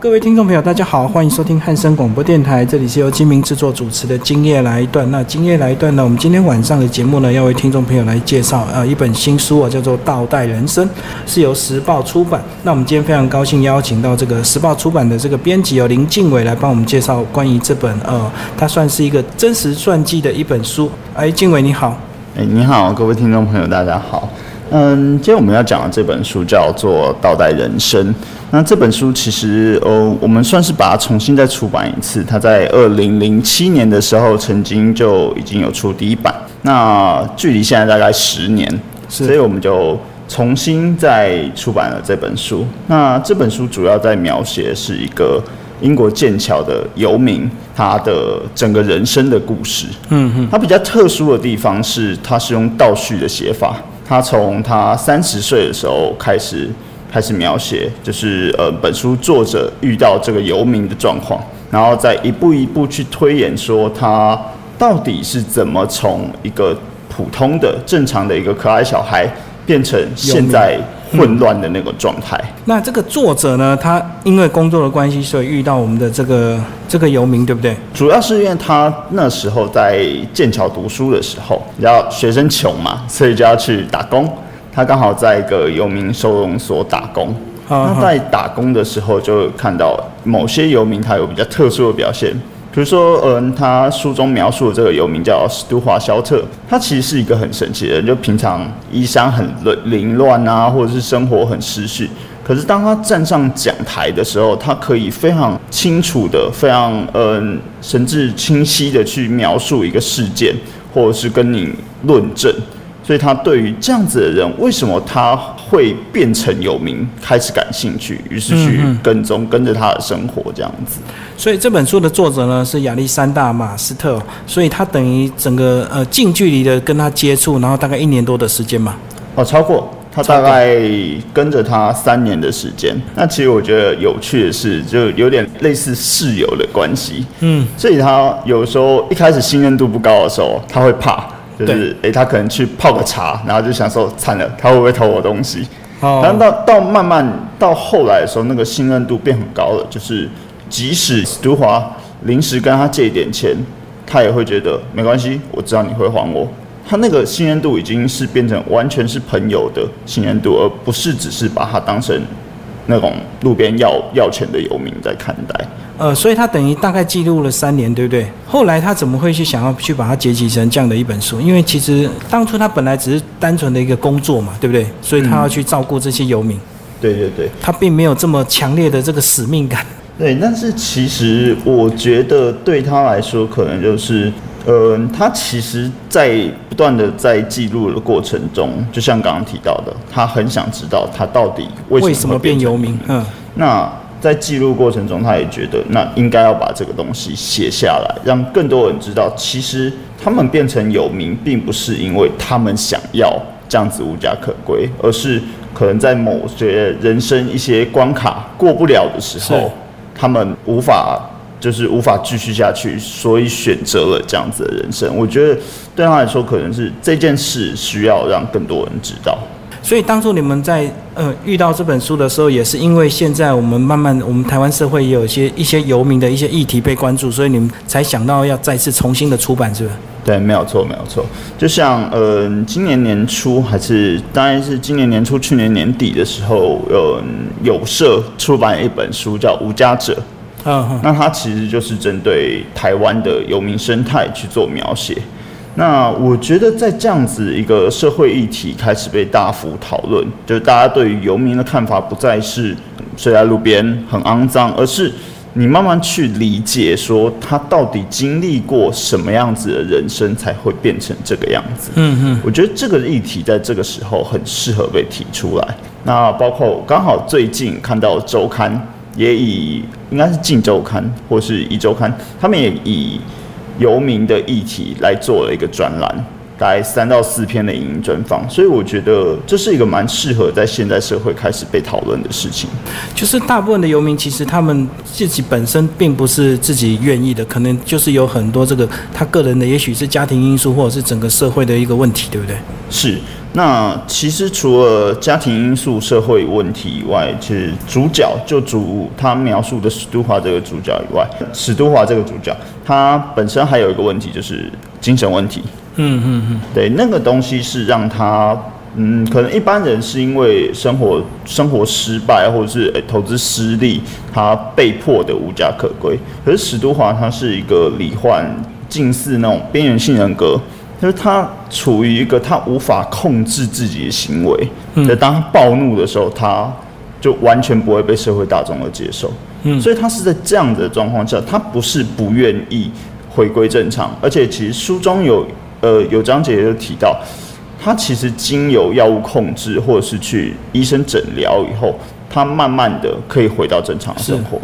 各位听众朋友，大家好，欢迎收听汉声广播电台，这里是由金明制作主持的《今夜来一段》。那今夜来一段呢，我们今天晚上的节目呢，要为听众朋友来介绍呃一本新书啊，叫做《倒带人生》，是由时报出版。那我们今天非常高兴邀请到这个时报出版的这个编辑哦林敬伟来帮我们介绍关于这本呃，它算是一个真实传记的一本书。哎，敬伟你好。哎，你好，各位听众朋友，大家好。嗯，今天我们要讲的这本书叫做《倒带人生》。那这本书其实，呃，我们算是把它重新再出版一次。它在二零零七年的时候，曾经就已经有出第一版。那距离现在大概十年，所以我们就重新再出版了这本书。那这本书主要在描写是一个英国剑桥的游民，他的整个人生的故事。嗯哼，它比较特殊的地方是，它是用倒叙的写法。他从他三十岁的时候开始开始描写，就是呃，本书作者遇到这个游民的状况，然后再一步一步去推演，说他到底是怎么从一个普通的正常的一个可爱小孩变成现在。混乱的那个状态。那这个作者呢？他因为工作的关系，所以遇到我们的这个这个游民，对不对？主要是因为他那时候在剑桥读书的时候，然后学生穷嘛，所以就要去打工。他刚好在一个游民收容所打工。那在打工的时候，就看到某些游民他有比较特殊的表现。比如说，嗯，他书中描述的这个游民叫史都华肖特，他其实是一个很神奇的人，就平常衣衫很凌乱啊，或者是生活很失序。可是当他站上讲台的时候，他可以非常清楚的、非常嗯神志清晰的去描述一个事件，或者是跟你论证。所以他对于这样子的人，为什么他会变成有名，开始感兴趣，于是去跟踪，跟着他的生活这样子。所以这本书的作者呢是亚历山大马斯特，所以他等于整个呃近距离的跟他接触，然后大概一年多的时间嘛。哦，超过他大概跟着他三年的时间。那其实我觉得有趣的是，就有点类似室友的关系。嗯，所以他有时候一开始信任度不高的时候，他会怕。就是诶，他可能去泡个茶，然后就想说惨了，他会不会偷我东西？然后到到慢慢到后来的时候，那个信任度变很高了。就是即使史都华临时跟他借一点钱，他也会觉得没关系，我知道你会还我。他那个信任度已经是变成完全是朋友的信任度，而不是只是把他当成那种路边要要钱的游民在看待。呃，所以他等于大概记录了三年，对不对？后来他怎么会去想要去把它结集成这样的一本书？因为其实当初他本来只是单纯的一个工作嘛，对不对？所以他要去照顾这些游民。对对对，他并没有这么强烈的这个使命感。对，但是其实我觉得对他来说，可能就是，呃，他其实在不断的在记录的过程中，就像刚刚提到的，他很想知道他到底为什么变游民。嗯，那。在记录过程中，他也觉得那应该要把这个东西写下来，让更多人知道，其实他们变成有名，并不是因为他们想要这样子无家可归，而是可能在某些人生一些关卡过不了的时候，他们无法就是无法继续下去，所以选择了这样子的人生。我觉得对他来说，可能是这件事需要让更多人知道。所以当初你们在呃遇到这本书的时候，也是因为现在我们慢慢我们台湾社会也有一些一些游民的一些议题被关注，所以你们才想到要再次重新的出版，是吧？对，没有错，没有错。就像呃今年年初还是当然是今年年初去年年底的时候，呃有社出版一本书叫《无家者》，嗯，那它其实就是针对台湾的游民生态去做描写。那我觉得，在这样子一个社会议题开始被大幅讨论，就是大家对于游民的看法不再是睡在路边很肮脏，而是你慢慢去理解说他到底经历过什么样子的人生才会变成这个样子。嗯嗯，我觉得这个议题在这个时候很适合被提出来。那包括刚好最近看到周刊也以应该是《镜周刊》或是一周刊，他们也以。游民的议题来做了一个专栏，大概三到四篇的影音专访，所以我觉得这是一个蛮适合在现代社会开始被讨论的事情。就是大部分的游民其实他们自己本身并不是自己愿意的，可能就是有很多这个他个人的，也许是家庭因素，或者是整个社会的一个问题，对不对？是，那其实除了家庭因素、社会问题以外，其实主角就主他描述的史都华这个主角以外，史都华这个主角他本身还有一个问题，就是精神问题。嗯嗯嗯，对，那个东西是让他，嗯，可能一般人是因为生活生活失败或者是投资失利，他被迫的无家可归。可是史都华他是一个罹患近似那种边缘性人格。就是他处于一个他无法控制自己的行为，就当他暴怒的时候，他就完全不会被社会大众而接受。嗯，所以他是在这样的状况下，他不是不愿意回归正常，而且其实书中有呃有章节就提到，他其实经由药物控制或者是去医生诊疗以后，他慢慢的可以回到正常生活。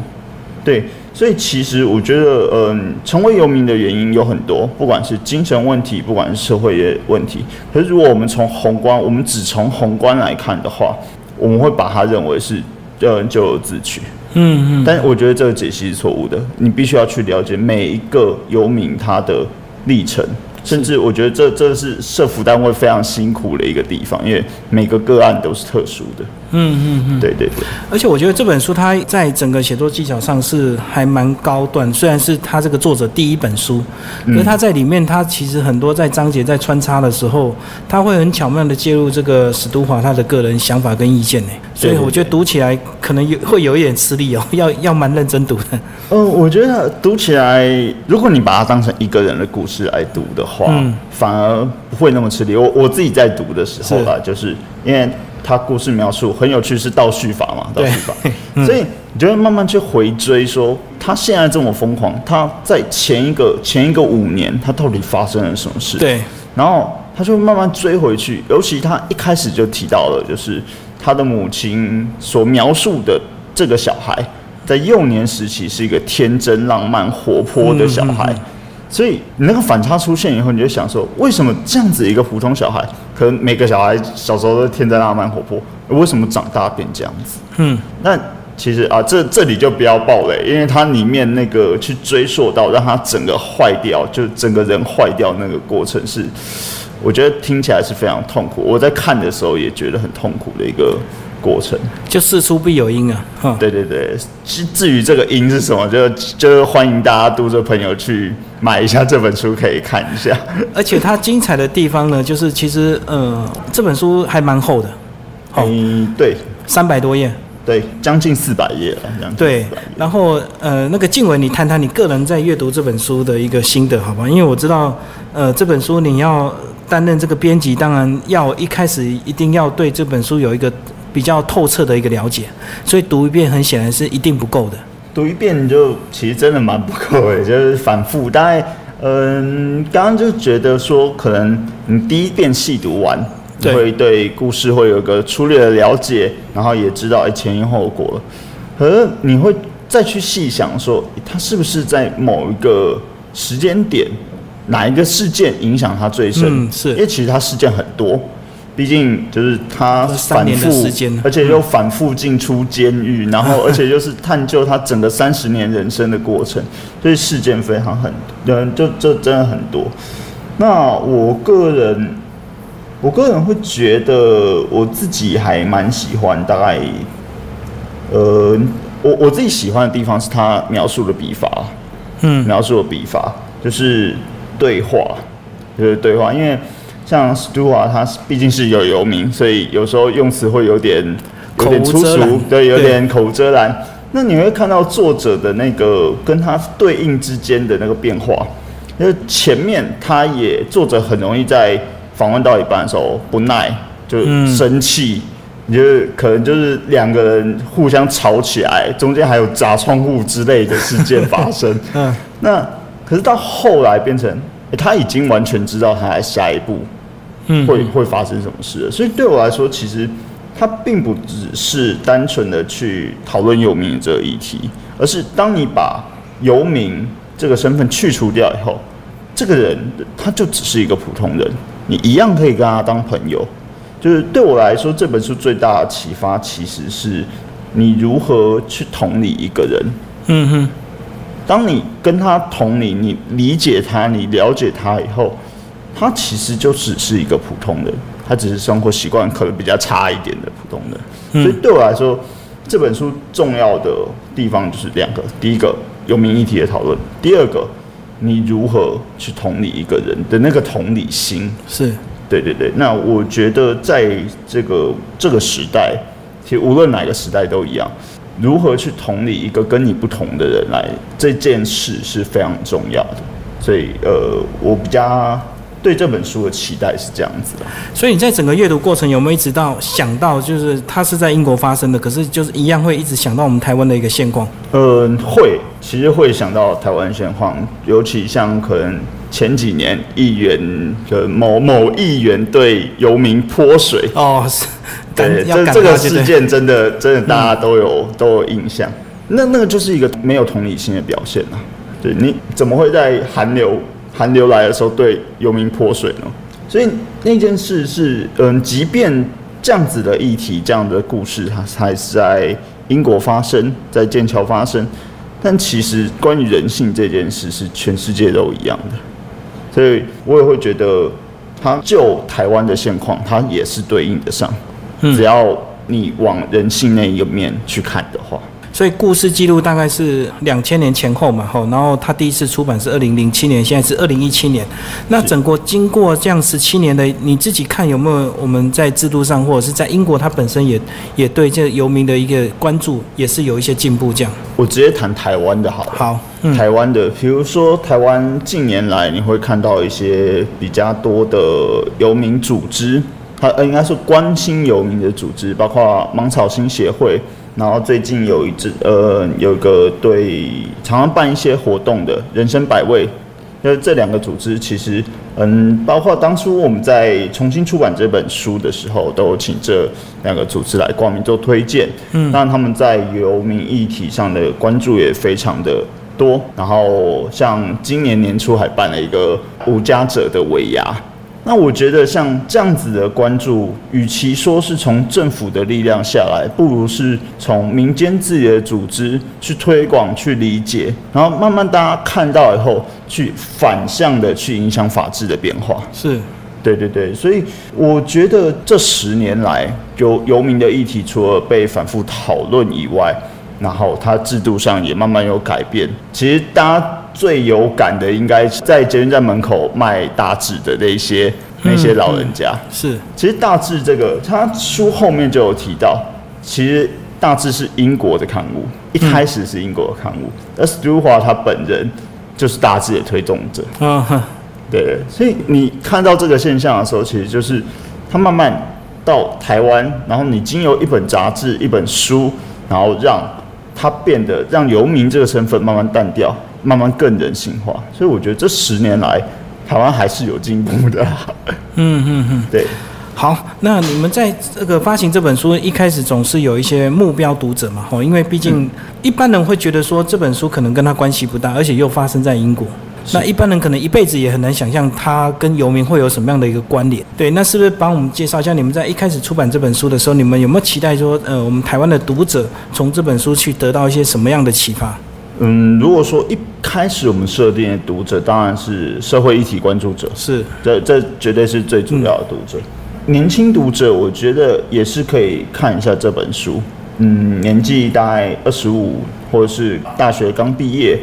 对。所以其实我觉得，嗯，成为游民的原因有很多，不管是精神问题，不管是社会的问题。可是如果我们从宏观，我们只从宏观来看的话，我们会把它认为是，呃，咎由自取。嗯嗯。但我觉得这个解析是错误的，你必须要去了解每一个游民他的历程。甚至我觉得这这是社服单位非常辛苦的一个地方，因为每个个案都是特殊的。嗯嗯嗯，对对对。而且我觉得这本书它在整个写作技巧上是还蛮高段，虽然是他这个作者第一本书，可是他在里面他其实很多在章节在穿插的时候，他会很巧妙的介入这个史都华他的个人想法跟意见呢。所以我觉得读起来可能有会有一点吃力哦，要要蛮认真读的。嗯，我觉得读起来，如果你把它当成一个人的故事来读的话，嗯反而不会那么吃力。我我自己在读的时候吧，就是因为他故事描述很有趣，是倒叙法嘛，倒叙法，所以你就会慢慢去回追，说他现在这么疯狂，他在前一个前一个五年，他到底发生了什么事？对，然后他就慢慢追回去，尤其他一开始就提到了，就是。他的母亲所描述的这个小孩，在幼年时期是一个天真、浪漫、活泼的小孩，所以你那个反差出现以后，你就想说，为什么这样子一个普通小孩，可能每个小孩小时候都天真、浪漫、活泼，为什么长大变这样子？嗯，那其实啊，这这里就不要暴雷，因为它里面那个去追溯到让他整个坏掉，就整个人坏掉那个过程是。我觉得听起来是非常痛苦。我在看的时候也觉得很痛苦的一个过程。就事出必有因啊！对对对，至至于这个因是什么，就就欢迎大家读者朋友去买一下这本书，可以看一下。而且它精彩的地方呢，就是其实呃，这本书还蛮厚的。嗯，对，三百多页。对，将近四百页了，这样。对，然后呃，那个静文，你谈谈你个人在阅读这本书的一个心得，好吧？因为我知道，呃，这本书你要。担任这个编辑，当然要一开始一定要对这本书有一个比较透彻的一个了解，所以读一遍很显然是一定不够的。读一遍就其实真的蛮不够的，就是反复。大概嗯，刚刚就觉得说，可能你第一遍细读完，会对故事会有个粗略的了解，然后也知道哎前因后果了。可是你会再去细想说，他是不是在某一个时间点？哪一个事件影响他最深？是，因为其实他事件很多，毕竟就是他 反复，而且又反复进出监狱，然后而且又是探究他整个三十年人生的过程，所以事件非常很，嗯，就这真的很多。那我个人，我个人会觉得我自己还蛮喜欢，大概，呃，我我自己喜欢的地方是他描述的笔法，嗯，描述的笔法就是。对话就是对话，因为像 Stuart 他毕竟是有游民，所以有时候用词会有点有点粗俗，对，有点口无遮拦。那你会看到作者的那个跟他对应之间的那个变化，因为前面他也作者很容易在访问到一半的时候不耐，就生气，你就可能就是两个人互相吵起来，中间还有砸窗户之类的事件发生。嗯，那。可是到后来变成，他已经完全知道他下一步会会发生什么事了。所以对我来说，其实他并不只是单纯的去讨论游民这个议题，而是当你把游民这个身份去除掉以后，这个人他就只是一个普通人，你一样可以跟他当朋友。就是对我来说，这本书最大的启发其实是你如何去同理一个人。嗯哼。当你跟他同理，你理解他，你了解他以后，他其实就只是一个普通人，他只是生活习惯可能比较差一点的普通人。所以对我来说，这本书重要的地方就是两个：第一个，有民议题的讨论；第二个，你如何去同理一个人的那个同理心。是，对对对。那我觉得在这个这个时代，其实无论哪个时代都一样。如何去同理一个跟你不同的人来这件事是非常重要的，所以呃，我比较对这本书的期待是这样子的。所以你在整个阅读过程有没有一直到想到，就是它是在英国发生的，可是就是一样会一直想到我们台湾的一个现况？呃，会，其实会想到台湾现况，尤其像可能前几年议员的某某议员对游民泼水哦。是。对，这这个事件真的真的大家都有都有印象，那那个就是一个没有同理心的表现啊！对，你怎么会在寒流寒流来的时候对游民泼水呢？所以那件事是，嗯，即便这样子的议题、这样的故事，它还是在英国发生，在剑桥发生，但其实关于人性这件事是全世界都一样的，所以我也会觉得，它就台湾的现况，它也是对应得上。只要你往人性那一个面去看的话，所以故事记录大概是两千年前后嘛，吼，然后他第一次出版是二零零七年，现在是二零一七年。那整个经过这样十七年的，你自己看有没有我们在制度上，或者是在英国，它本身也也对这游民的一个关注，也是有一些进步。这样，我直接谈台湾的好。好，台湾的，比如说台湾近年来你会看到一些比较多的游民组织。他呃，应该是关心游民的组织，包括芒草星协会，然后最近有一支呃，有一个对常常办一些活动的人生百味，因为这两个组织其实嗯，包括当初我们在重新出版这本书的时候，都请这两个组织来光明做推荐，嗯，那他们在游民议题上的关注也非常的多，然后像今年年初还办了一个无家者的尾牙。那我觉得像这样子的关注，与其说是从政府的力量下来，不如是从民间自己的组织去推广、去理解，然后慢慢大家看到以后，去反向的去影响法治的变化。是，对对对，所以我觉得这十年来，游游民的议题除了被反复讨论以外，然后它制度上也慢慢有改变。其实大家。最有感的应该是在捷运站门口卖大志的那些那些老人家。是，其实大志这个，他书后面就有提到，其实大志是英国的刊物，一开始是英国的刊物，而史都华他本人就是大志的推动者。嗯哼，对，所以你看到这个现象的时候，其实就是他慢慢到台湾，然后你经由一本杂志、一本书，然后让他变得让游民这个身份慢慢淡掉。慢慢更人性化，所以我觉得这十年来台湾还是有进步的。嗯嗯嗯，对。好，那你们在这个发行这本书一开始总是有一些目标读者嘛？吼，因为毕竟一般人会觉得说这本书可能跟他关系不大，而且又发生在英国，那一般人可能一辈子也很难想象他跟游民会有什么样的一个关联。对，那是不是帮我们介绍一下？你们在一开始出版这本书的时候，你们有没有期待说，呃，我们台湾的读者从这本书去得到一些什么样的启发？嗯，如果说一开始我们设定的读者当然是社会议题关注者，是这这绝对是最主要的读者。年轻读者，我觉得也是可以看一下这本书。嗯，年纪大概二十五，或者是大学刚毕业，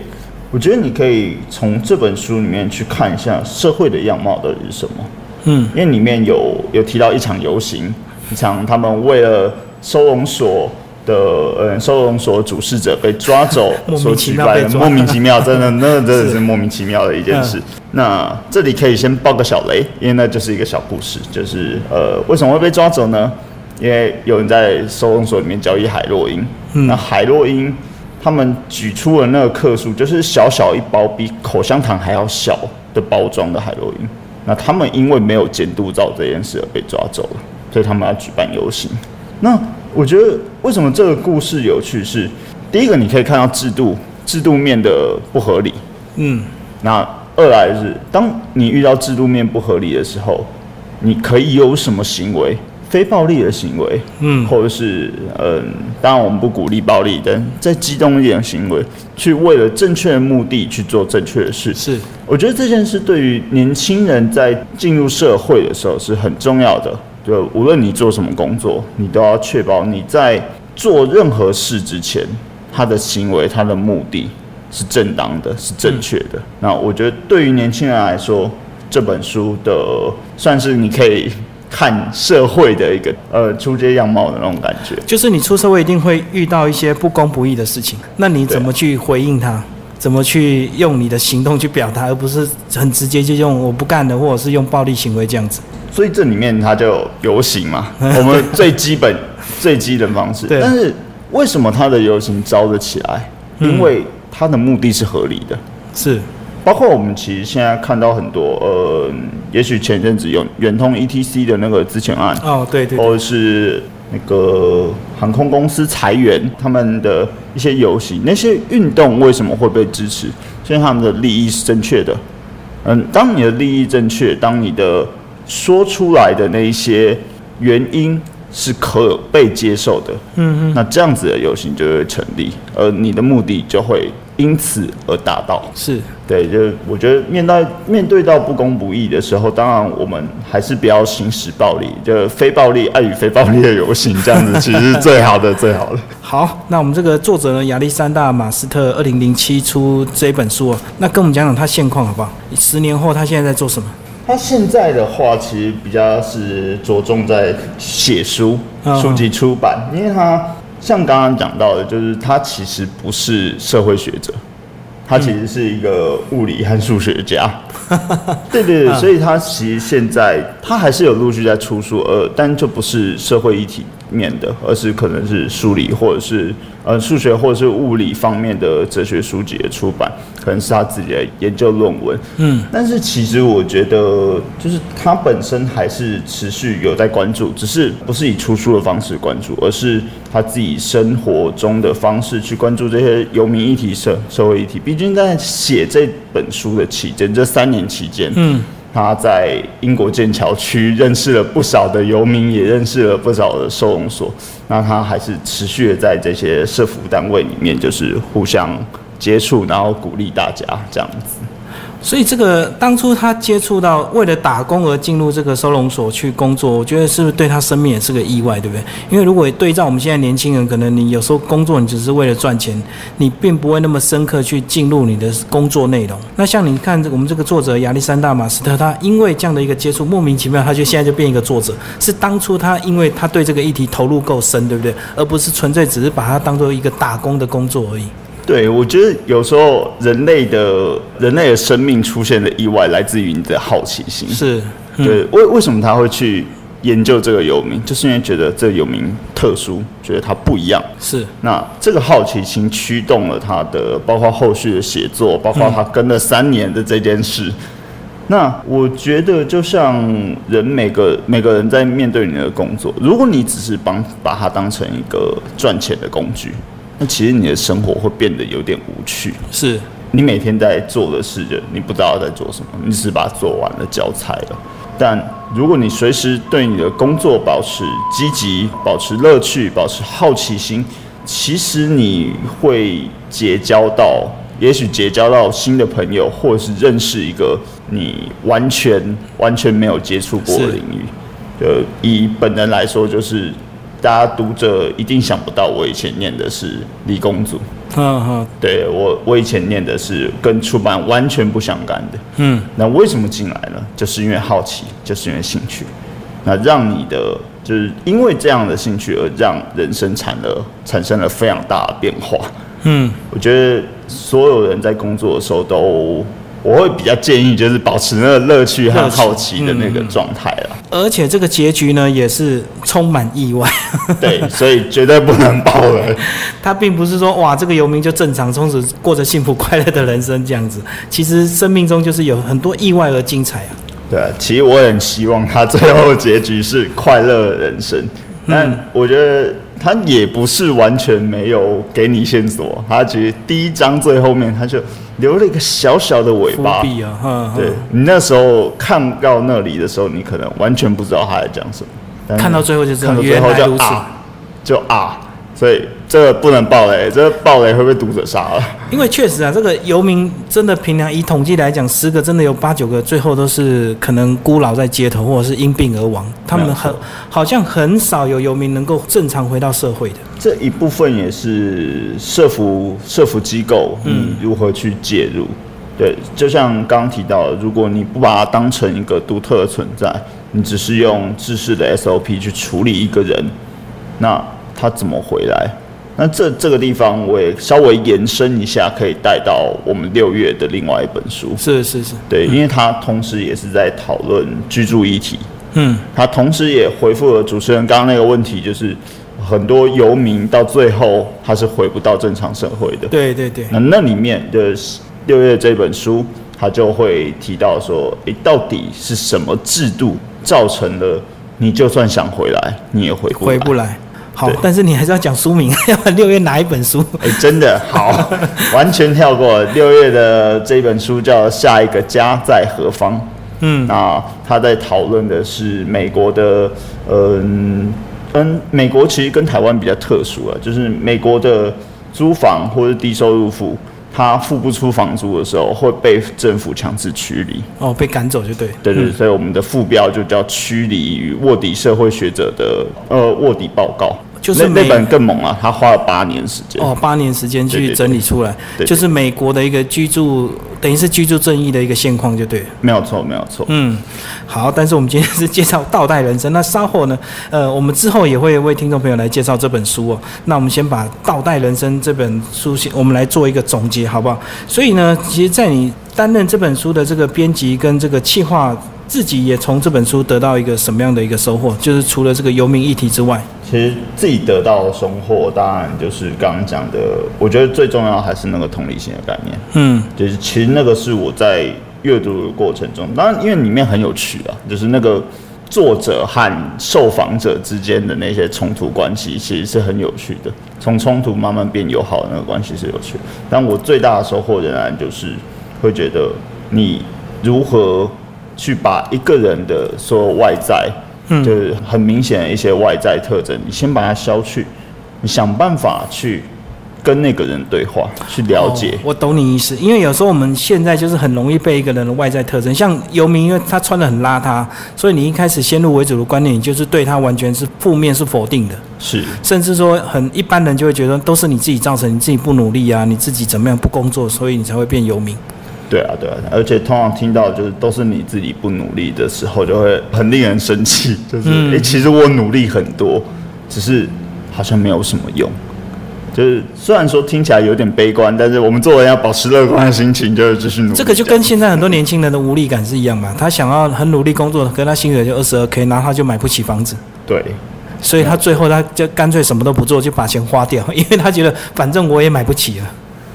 我觉得你可以从这本书里面去看一下社会的样貌到底是什么。嗯，因为里面有有提到一场游行，一场他们为了收容所。的呃收容所主事者被抓走，所举办的莫名其妙，真的那真的是莫名其妙的一件事。那这里可以先爆个小雷，因为那就是一个小故事，就是呃为什么会被抓走呢？因为有人在收容所里面交易海洛因，那海洛因他们举出了那个克数，就是小小一包，比口香糖还要小的包装的海洛因。那他们因为没有监督到这件事而被抓走了，所以他们要举办游行。那我觉得为什么这个故事有趣是，第一个你可以看到制度制度面的不合理，嗯，那二来是当你遇到制度面不合理的时候，你可以有什么行为，非暴力的行为，嗯，或者是嗯，当然我们不鼓励暴力，但再激动一点的行为，去为了正确的目的去做正确的事，是，我觉得这件事对于年轻人在进入社会的时候是很重要的。就无论你做什么工作，你都要确保你在做任何事之前，他的行为、他的目的是正当的、是正确的。那我觉得对于年轻人来说，这本书的算是你可以看社会的一个呃出街样貌的那种感觉。就是你出社会一定会遇到一些不公不义的事情，那你怎么去回应他？怎么去用你的行动去表达，而不是很直接就用我不干的，或者是用暴力行为这样子。所以这里面它就游行嘛，我们最基本、最基本方式。但是为什么他的游行招得起来？因为他的目的是合理的。是，包括我们其实现在看到很多，呃，也许前阵子有远通 ETC 的那个之前案，哦，对对，或者是。那个航空公司裁员，他们的一些游行，那些运动为什么会被支持？因为他们的利益是正确的。嗯，当你的利益正确，当你的说出来的那一些原因是可被接受的，嗯嗯，那这样子的游行就会成立，而你的目的就会。因此而达到是对，就我觉得面对面对到不公不义的时候，当然我们还是不要行使暴力，就非暴力爱与非暴力的游行，这样子其实是最好的，最好的。好，那我们这个作者呢，亚历山大马斯特，二零零七出这一本书，那跟我们讲讲他现况好不好？十年后他现在在做什么？他现在的话，其实比较是着重在写书，书籍出版，因为他。像刚刚讲到的，就是他其实不是社会学者，他其实是一个物理和数学家。对对对，所以他其实现在他还是有陆续在出书，呃，但就不是社会议题面的，而是可能是数理或者是。呃，数学或者是物理方面的哲学书籍的出版，可能是他自己的研究论文。嗯，但是其实我觉得，就是他本身还是持续有在关注，只是不是以出书的方式关注，而是他自己生活中的方式去关注这些游民议题、社社会议题。毕竟在写这本书的期间，这三年期间，嗯。他在英国剑桥区认识了不少的游民，也认识了不少的收容所。那他还是持续的在这些社服单位里面，就是互相接触，然后鼓励大家这样子。所以这个当初他接触到为了打工而进入这个收容所去工作，我觉得是不是对他生命也是个意外，对不对？因为如果对照我们现在年轻人，可能你有时候工作你只是为了赚钱，你并不会那么深刻去进入你的工作内容。那像你看我们这个作者亚历山大马斯特，他因为这样的一个接触，莫名其妙他就现在就变一个作者，是当初他因为他对这个议题投入够深，对不对？而不是纯粹只是把它当做一个打工的工作而已。对，我觉得有时候人类的人类的生命出现的意外，来自于你的好奇心。是，对，为为什么他会去研究这个游民，就是因为觉得这个游民特殊，觉得他不一样。是，那这个好奇心驱动了他的，包括后续的写作，包括他跟了三年的这件事。那我觉得，就像人每个每个人在面对你的工作，如果你只是帮把它当成一个赚钱的工具。那其实你的生活会变得有点无趣，是你每天在做的事，就你不知道在做什么，你只是把它做完了交差了。但如果你随时对你的工作保持积极、保持乐趣、保持好奇心，其实你会结交到，也许结交到新的朋友，或者是认识一个你完全完全没有接触过的领域。呃，以本人来说，就是。大家读者一定想不到，我以前念的是理工组。嗯哼，对我，我以前念的是跟出版完全不相干的。嗯，那为什么进来呢？就是因为好奇，就是因为兴趣。那让你的，就是因为这样的兴趣而让人生产了产生了非常大的变化。嗯，我觉得所有人在工作的时候都。我会比较建议，就是保持那个乐趣和好奇的那个状态了。而且这个结局呢，也是充满意外。对，所以绝对不能爆雷。他并不是说哇，这个游民就正常，从此过着幸福快乐的人生这样子。其实生命中就是有很多意外而精彩啊。对啊，其实我很希望他最后结局是快乐人生。但我觉得他也不是完全没有给你线索。他其实第一章最后面他就。留了一个小小的尾巴，对你那时候看到那里的时候，你可能完全不知道他在讲什么。看到最后就知道，看到最后就啊，就啊，所以这个不能爆雷，这个爆雷会被读者杀了。因为确实啊，这个游民真的平常以统计来讲，十个真的有八九个最后都是可能孤老在街头，或者是因病而亡。他们很好像很少有游民能够正常回到社会的。这一部分也是社服社服机构嗯如何去介入。对，就像刚刚提到，如果你不把它当成一个独特的存在，你只是用制式的 SOP 去处理一个人，那他怎么回来？那这这个地方我也稍微延伸一下，可以带到我们六月的另外一本书。是是是，对，因为他同时也是在讨论居住议题。嗯，他同时也回复了主持人刚刚那个问题，就是很多游民到最后他是回不到正常社会的。对对对。那那里面的六月这本书，他就会提到说，诶，到底是什么制度造成了你就算想回来，你也回不回不来。好，但是你还是要讲书名，要不然六月哪一本书？哎，真的 好，完全跳过六月的这本书叫《下一个家在何方》。嗯，那他在讨论的是美国的，嗯，嗯美国其实跟台湾比较特殊啊，就是美国的租房或者低收入户，他付不出房租的时候会被政府强制驱离。哦，被赶走就对。对对，所以我们的副标就叫《驱离与卧底社会学者的呃卧底报告》。就是那本更猛啊！他花了八年时间哦，八年时间去整理出来，就是美国的一个居住，等于是居住正义的一个现况，就对。没有错，没有错。嗯，好，但是我们今天是介绍倒带人生，那稍后呢，呃，我们之后也会为听众朋友来介绍这本书哦。那我们先把倒带人生这本书先，我们来做一个总结，好不好？所以呢，其实，在你担任这本书的这个编辑跟这个企划。自己也从这本书得到一个什么样的一个收获？就是除了这个游民议题之外，其实自己得到的收获，当然就是刚刚讲的。我觉得最重要还是那个同理心的概念。嗯，就是其实那个是我在阅读的过程中，当然因为里面很有趣啊，就是那个作者和受访者之间的那些冲突关系，其实是很有趣的。从冲突慢慢变友好的那个关系是有趣的。但我最大的收获仍然就是会觉得你如何。去把一个人的所有外在，嗯，就是很明显的一些外在特征，你先把它消去，你想办法去跟那个人对话，去了解。我懂你意思，因为有时候我们现在就是很容易被一个人的外在特征，像游民，因为他穿的很邋遢，所以你一开始先入为主的观念，你就是对他完全是负面，是否定的。是，甚至说很一般人就会觉得都是你自己造成，你自己不努力啊，你自己怎么样不工作，所以你才会变游民。对啊，对啊，而且通常听到就是都是你自己不努力的时候，就会很令人生气。就是哎，其实我努力很多，只是好像没有什么用。就是虽然说听起来有点悲观，但是我们做人要保持乐观的心情，就是继续努力。这个就跟现在很多年轻人的无力感是一样嘛？他想要很努力工作，可他薪水就二十二 k，然后他就买不起房子。对，所以他最后他就干脆什么都不做，就把钱花掉，因为他觉得反正我也买不起了。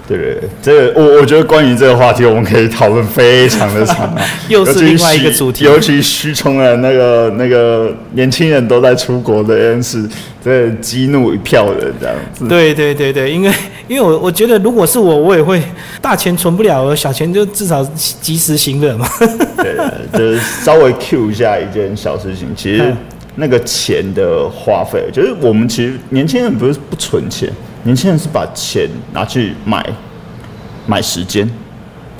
对对，这个我我觉得关于这个话题，我们可以讨论非常的长啊。又是另外一个主题，尤其虚充的那个那个年轻人都在出国这件事，这激怒一票人这样子。对对对对，因为因为我我觉得，如果是我，我也会大钱存不了，小钱就至少及时行乐嘛。对，就是稍微 Q 一下一件小事情，其实那个钱的花费，就是我们其实年轻人不是不存钱。年轻人是把钱拿去买买时间、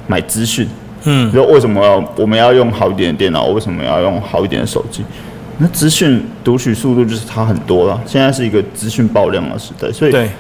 买资讯。嗯，说为什么要我们要用好一点的电脑？为什么要用好一点的手机？那资讯读取速度就是差很多了。现在是一个资讯爆量的时代，所以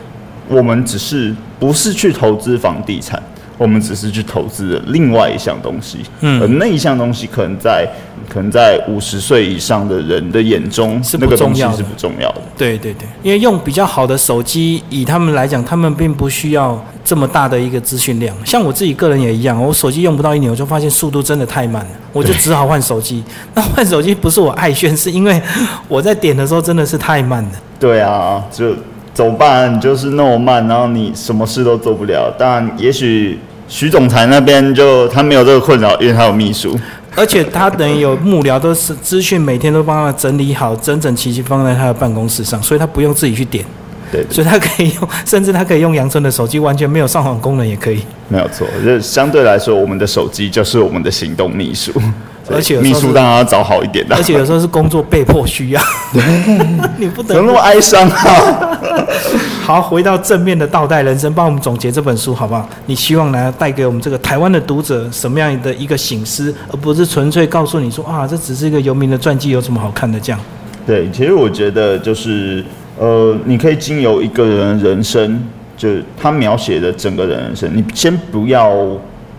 我们只是不是去投资房地产。我们只是去投资另外一项东西，嗯，而那一项东西可能在可能在五十岁以上的人的眼中，是不重要是不重要的。对对对，因为用比较好的手机，以他们来讲，他们并不需要这么大的一个资讯量。像我自己个人也一样，我手机用不到一年，我就发现速度真的太慢了，我就只好换手机。那换手机不是我爱炫，是因为我在点的时候真的是太慢了。对啊，就怎么办？就是那么慢，然后你什么事都做不了。当然，也许。徐总裁那边就他没有这个困扰，因为他有秘书，而且他等于有幕僚，都是资讯每天都帮他整理好，整整齐齐放在他的办公室上，所以他不用自己去点，对，所以他可以用，甚至他可以用杨春的手机，完全没有上网功能也可以，没有错，就相对来说，我们的手机就是我们的行动秘书。而且秘书当然要找好一点的，而且有时候是工作被迫需要，你不怎么那么哀伤啊？好，回到正面的倒带人生，帮我们总结这本书好不好？你希望呢带给我们这个台湾的读者什么样的一个醒思，而不是纯粹告诉你说啊，这只是一个游民的传记，有什么好看的这样？对，其实我觉得就是呃，你可以经由一个人人生。就他描写的整个人生，你先不要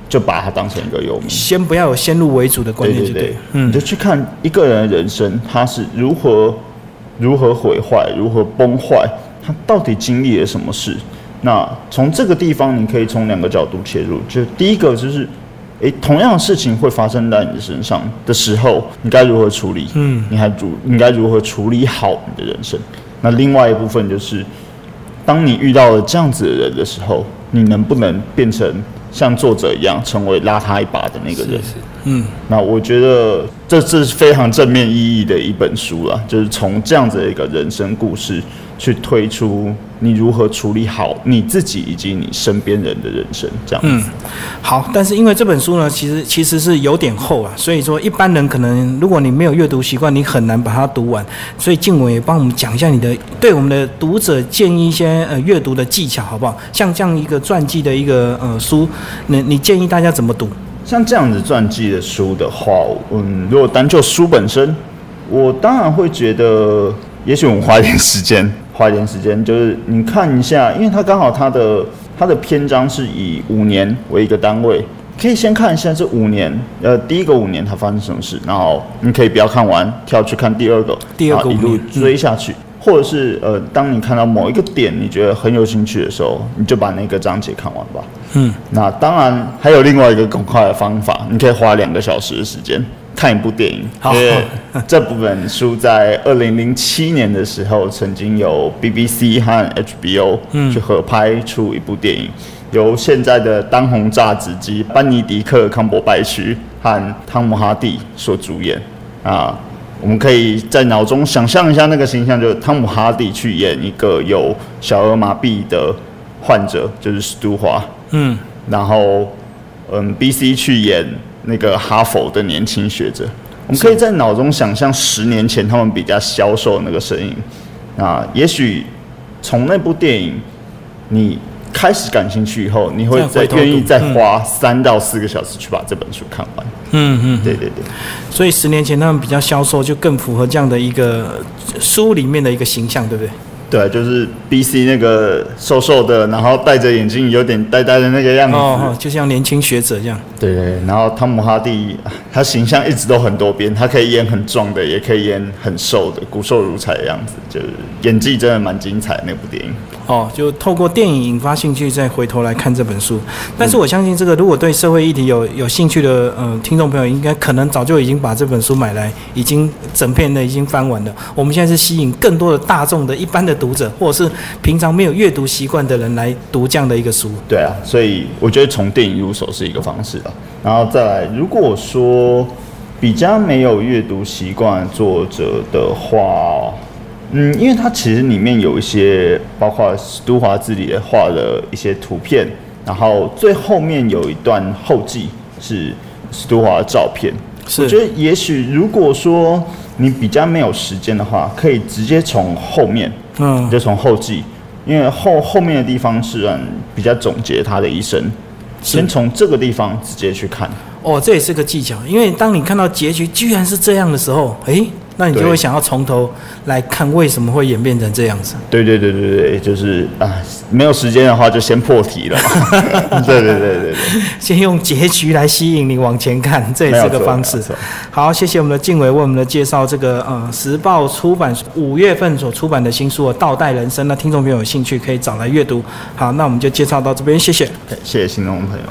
就把它当成一个游民，先不要有先入为主的观念，对对，嗯，你就去看一个人的人生，他是如何如何毁坏，如何崩坏，他到底经历了什么事？那从这个地方，你可以从两个角度切入，就第一个就是，诶，同样的事情会发生在你的身上的时候，你该如何处理？嗯，你还如应该如何处理好你的人生？那另外一部分就是。当你遇到了这样子的人的时候，你能不能变成像作者一样，成为拉他一把的那个人？嗯，那我觉得这是非常正面意义的一本书了，就是从这样子的一个人生故事去推出。你如何处理好你自己以及你身边人的人生？这样嗯，好。但是因为这本书呢，其实其实是有点厚啊，所以说一般人可能如果你没有阅读习惯，你很难把它读完。所以静伟帮我们讲一下你的对我们的读者建议一些呃阅读的技巧，好不好？像这样一个传记的一个呃书，你你建议大家怎么读？像这样子传记的书的话，嗯，如果单就书本身，我当然会觉得，也许我们花一点时间。花一点时间，就是你看一下，因为它刚好它的它的篇章是以五年为一个单位，可以先看一下这五年，呃，第一个五年它发生什么事，然后你可以不要看完，跳去看第二个，第二个一路追下去，或者是呃，当你看到某一个点你觉得很有兴趣的时候，你就把那个章节看完吧。嗯，那当然还有另外一个更快的方法，你可以花两个小时的时间。看一部电影，因为这部本书在二零零七年的时候，曾经有 BBC 和 HBO 去合拍出一部电影，由现在的当红炸子鸡班尼迪克康伯拜区和汤姆哈蒂所主演。啊，我们可以在脑中想象一下那个形象，就是汤姆哈蒂去演一个有小儿麻痹的患者，就是史都华。嗯，然后嗯，BC 去演。那个哈佛的年轻学者，我们可以在脑中想象十年前他们比较销售那个身影啊，也许从那部电影你开始感兴趣以后，你会再愿意再花三到四个小时去把这本书看完。嗯嗯，对对对。所以十年前他们比较消瘦，就更符合这样的一个书里面的一个形象，对不对？对，就是 B C 那个瘦瘦的，然后戴着眼镜，有点呆呆的那个样子，哦，就像年轻学者这样。对对，然后汤姆哈迪，他形象一直都很多变，他可以演很壮的，也可以演很瘦的，骨瘦如柴的样子，就是演技真的蛮精彩那部电影。哦，就透过电影引发兴趣，再回头来看这本书。但是我相信，这个如果对社会议题有有兴趣的呃听众朋友，应该可能早就已经把这本书买来，已经整片的已经翻完了。我们现在是吸引更多的大众的一般的读者，或者是平常没有阅读习惯的人来读这样的一个书。对啊，所以我觉得从电影入手是一个方式啊。然后再来，如果说比较没有阅读习惯作者的话。嗯，因为它其实里面有一些，包括史都华自己的画的一些图片，然后最后面有一段后记是史都华的照片。我觉得也许如果说你比较没有时间的话，可以直接从后面，嗯，就从后记，因为后后面的地方是嗯比较总结他的一生，先从这个地方直接去看。哦，这也是个技巧，因为当你看到结局居然是这样的时候，哎。那你就会想要从头来看为什么会演变成这样子？对对对对对，就是啊，没有时间的话就先破题了。对对对对对，先用结局来吸引你往前看，这也是个方式。好，谢谢我们的静伟为我们的介绍，这个呃时报出版五月份所出版的新书《倒带人生》，那听众朋友有兴趣可以找来阅读。好，那我们就介绍到这边，谢谢。谢谢新众朋友。